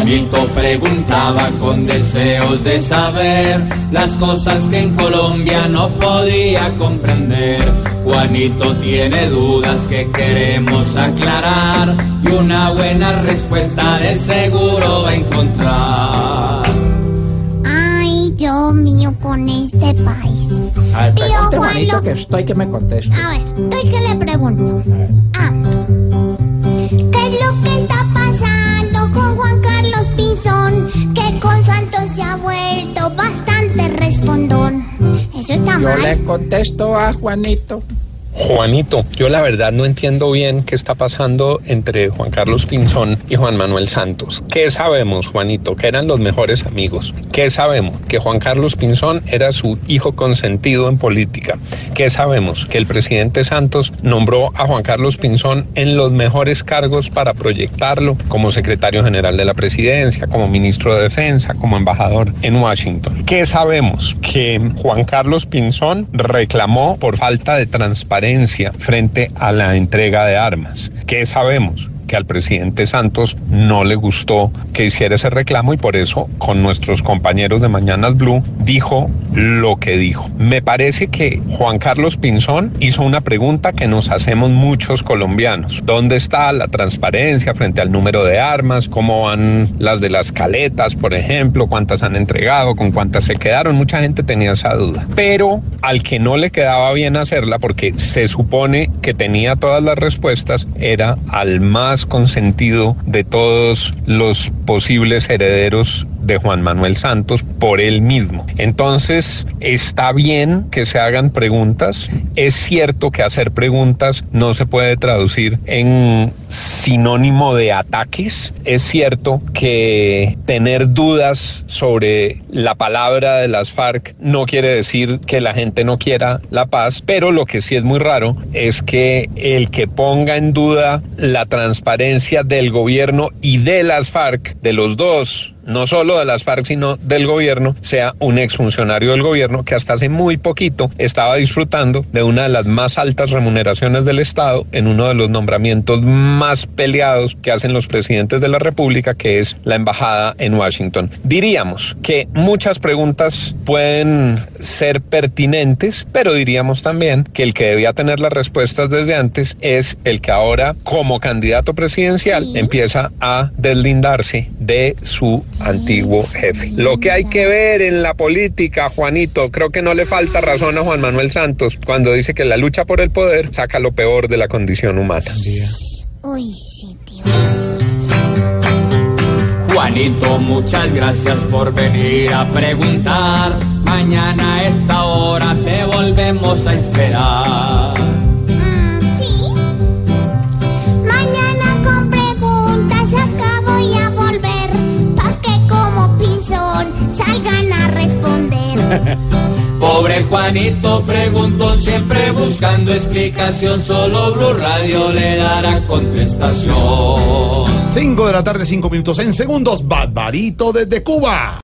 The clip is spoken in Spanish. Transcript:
Juanito preguntaba con deseos de saber las cosas que en Colombia no podía comprender. Juanito tiene dudas que queremos aclarar y una buena respuesta de seguro va a encontrar. Ay, Dios mío, con este país. A ver, Tío Juan, Juanito, lo- que estoy que me conteste. A ver, estoy que le pregunto. Ah, Eso está Yo mal. le contesto a Juanito. Juanito, yo la verdad no entiendo bien qué está pasando entre Juan Carlos Pinzón y Juan Manuel Santos. ¿Qué sabemos, Juanito? Que eran los mejores amigos. ¿Qué sabemos? Que Juan Carlos Pinzón era su hijo consentido en política. ¿Qué sabemos? Que el presidente Santos nombró a Juan Carlos Pinzón en los mejores cargos para proyectarlo como secretario general de la presidencia, como ministro de defensa, como embajador en Washington. ¿Qué sabemos? Que Juan Carlos Pinzón reclamó por falta de transparencia frente a la entrega de armas. ¿Qué sabemos? Que al presidente Santos no le gustó que hiciera ese reclamo y por eso con nuestros compañeros de Mañanas Blue dijo lo que dijo. Me parece que Juan Carlos Pinzón hizo una pregunta que nos hacemos muchos colombianos. ¿Dónde está la transparencia frente al número de armas? ¿Cómo van las de las caletas, por ejemplo? ¿Cuántas han entregado? ¿Con cuántas se quedaron? Mucha gente tenía esa duda. Pero al que no le quedaba bien hacerla porque se supone que tenía todas las respuestas era al más consentido de todos los posibles herederos de Juan Manuel Santos por él mismo. Entonces, está bien que se hagan preguntas. Es cierto que hacer preguntas no se puede traducir en sinónimo de ataques. Es cierto que tener dudas sobre la palabra de las FARC no quiere decir que la gente no quiera la paz, pero lo que sí es muy raro es que el que ponga en duda la transparencia del gobierno y de las FARC, de los dos, no solo de las FARC, sino del gobierno, sea un exfuncionario del gobierno que hasta hace muy poquito estaba disfrutando de una de las más altas remuneraciones del Estado en uno de los nombramientos más peleados que hacen los presidentes de la República, que es la embajada en Washington. Diríamos que muchas preguntas pueden ser pertinentes, pero diríamos también que el que debía tener las respuestas desde antes es el que ahora, como candidato presidencial, Sí. empieza a deslindarse de su antiguo jefe. Lo que hay que ver en la política, Juanito, creo que no le falta razón a Juan Manuel Santos cuando dice que la lucha por el poder saca lo peor de la condición humana. Uy, sí, tío. Juanito, muchas gracias por venir a preguntar. Mañana a esta hora te volvemos a esperar. Juanito preguntó siempre buscando explicación. Solo Blue Radio le dará contestación. 5 de la tarde, 5 minutos en segundos. Barbarito desde Cuba.